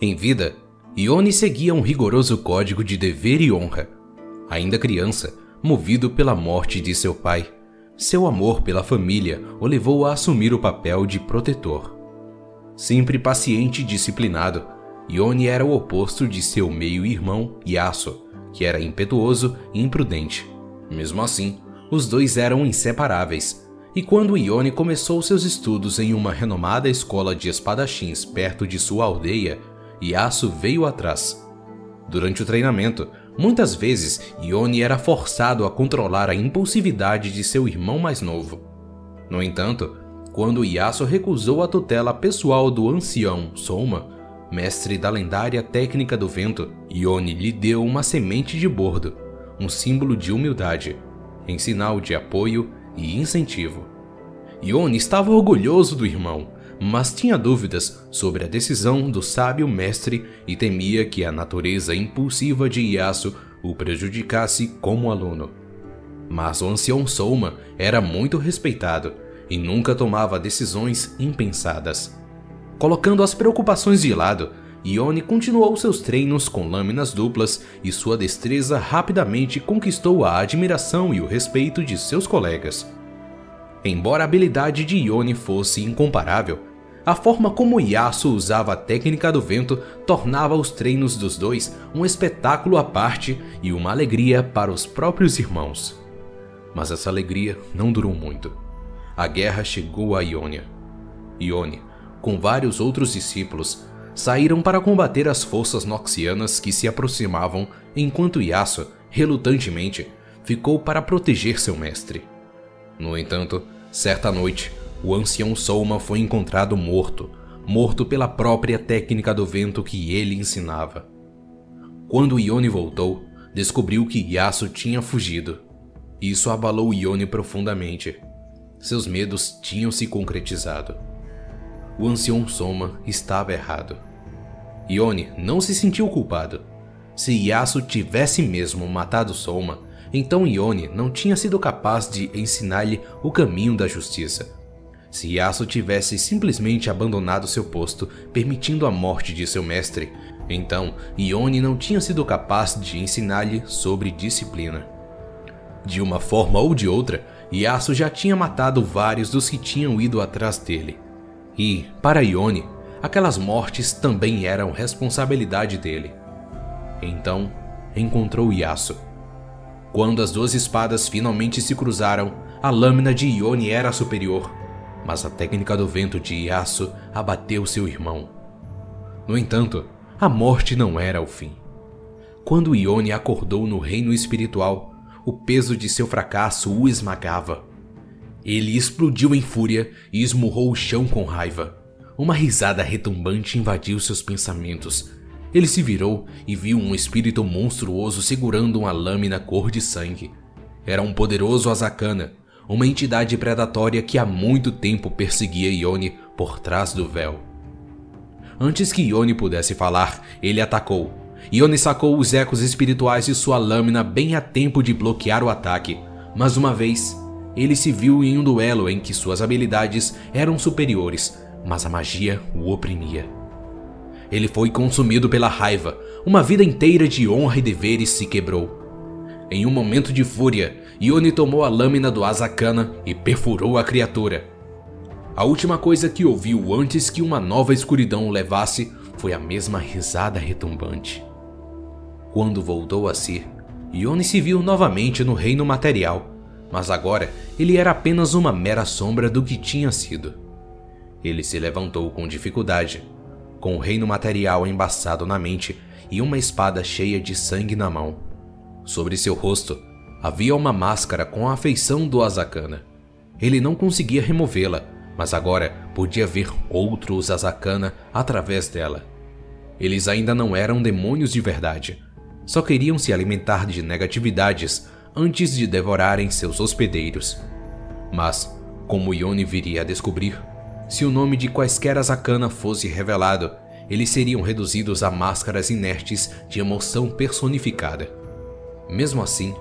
Em vida, Ione seguia um rigoroso código de dever e honra. Ainda criança, movido pela morte de seu pai, seu amor pela família o levou a assumir o papel de protetor. Sempre paciente e disciplinado, Ione era o oposto de seu meio-irmão Yasuo, que era impetuoso e imprudente. Mesmo assim, os dois eram inseparáveis, e quando Ione começou seus estudos em uma renomada escola de espadachins perto de sua aldeia, Yasuo veio atrás. Durante o treinamento, muitas vezes Ione era forçado a controlar a impulsividade de seu irmão mais novo. No entanto, quando Yasuo recusou a tutela pessoal do ancião Soma, mestre da lendária técnica do vento, Ione lhe deu uma semente de bordo, um símbolo de humildade, em sinal de apoio e incentivo. Ione estava orgulhoso do irmão mas tinha dúvidas sobre a decisão do sábio mestre e temia que a natureza impulsiva de Yasuo o prejudicasse como aluno. Mas o ancião Souma era muito respeitado e nunca tomava decisões impensadas. Colocando as preocupações de lado, Ione continuou seus treinos com lâminas duplas e sua destreza rapidamente conquistou a admiração e o respeito de seus colegas. Embora a habilidade de Ione fosse incomparável, a forma como Yasuo usava a técnica do vento tornava os treinos dos dois um espetáculo à parte e uma alegria para os próprios irmãos. Mas essa alegria não durou muito. A guerra chegou a Ionia. Ione, com vários outros discípulos, saíram para combater as forças noxianas que se aproximavam, enquanto Yasuo, relutantemente, ficou para proteger seu mestre. No entanto, certa noite, o ancião Souma foi encontrado morto, morto pela própria técnica do vento que ele ensinava. Quando Ione voltou, descobriu que Yasuo tinha fugido. Isso abalou Ione profundamente. Seus medos tinham se concretizado. O ancião Soma estava errado. Ione não se sentiu culpado. Se Yasuo tivesse mesmo matado Soma, então Ione não tinha sido capaz de ensinar-lhe o caminho da justiça. Se Yasuo tivesse simplesmente abandonado seu posto, permitindo a morte de seu mestre, então Ione não tinha sido capaz de ensinar-lhe sobre disciplina. De uma forma ou de outra, Yasuo já tinha matado vários dos que tinham ido atrás dele. E, para Ione, aquelas mortes também eram responsabilidade dele. Então, encontrou Yasuo. Quando as duas espadas finalmente se cruzaram, a lâmina de Ione era superior mas a técnica do vento de Yasuo abateu seu irmão. No entanto, a morte não era o fim. Quando Ione acordou no reino espiritual, o peso de seu fracasso o esmagava. Ele explodiu em fúria e esmurrou o chão com raiva. Uma risada retumbante invadiu seus pensamentos. Ele se virou e viu um espírito monstruoso segurando uma lâmina cor de sangue. Era um poderoso Azakana, uma entidade predatória que há muito tempo perseguia Ione por trás do véu. Antes que Ione pudesse falar, ele atacou. Ione sacou os ecos espirituais de sua lâmina bem a tempo de bloquear o ataque, mas uma vez, ele se viu em um duelo em que suas habilidades eram superiores, mas a magia o oprimia. Ele foi consumido pela raiva, uma vida inteira de honra e deveres se quebrou. Em um momento de fúria, Yone tomou a lâmina do Azakana e perfurou a criatura. A última coisa que ouviu antes que uma nova escuridão o levasse foi a mesma risada retumbante. Quando voltou a si, Yone se viu novamente no reino material, mas agora ele era apenas uma mera sombra do que tinha sido. Ele se levantou com dificuldade, com o reino material embaçado na mente e uma espada cheia de sangue na mão. Sobre seu rosto Havia uma máscara com a feição do Azakana. Ele não conseguia removê-la, mas agora podia ver outros Azakana através dela. Eles ainda não eram demônios de verdade. Só queriam se alimentar de negatividades antes de devorarem seus hospedeiros. Mas, como Yoni viria a descobrir, se o nome de quaisquer Azakana fosse revelado, eles seriam reduzidos a máscaras inertes de emoção personificada. Mesmo assim,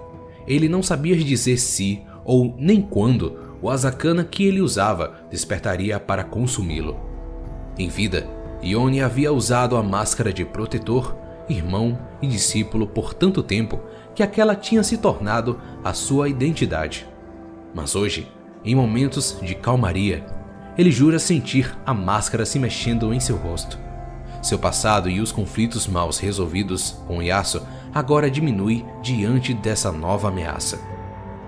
ele não sabia dizer se ou nem quando o Azakana que ele usava despertaria para consumi-lo. Em vida, Ione havia usado a máscara de protetor, irmão e discípulo por tanto tempo que aquela tinha se tornado a sua identidade. Mas hoje, em momentos de calmaria, ele jura sentir a máscara se mexendo em seu rosto. Seu passado e os conflitos mal resolvidos com Yasuo agora diminui diante dessa nova ameaça.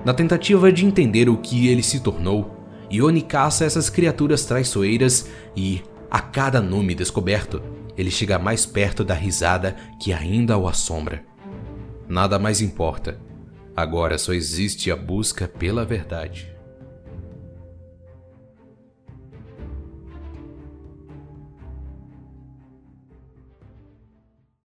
Na tentativa de entender o que ele se tornou, Ione caça essas criaturas traiçoeiras e, a cada nome descoberto, ele chega mais perto da risada que ainda o assombra. Nada mais importa. Agora só existe a busca pela verdade.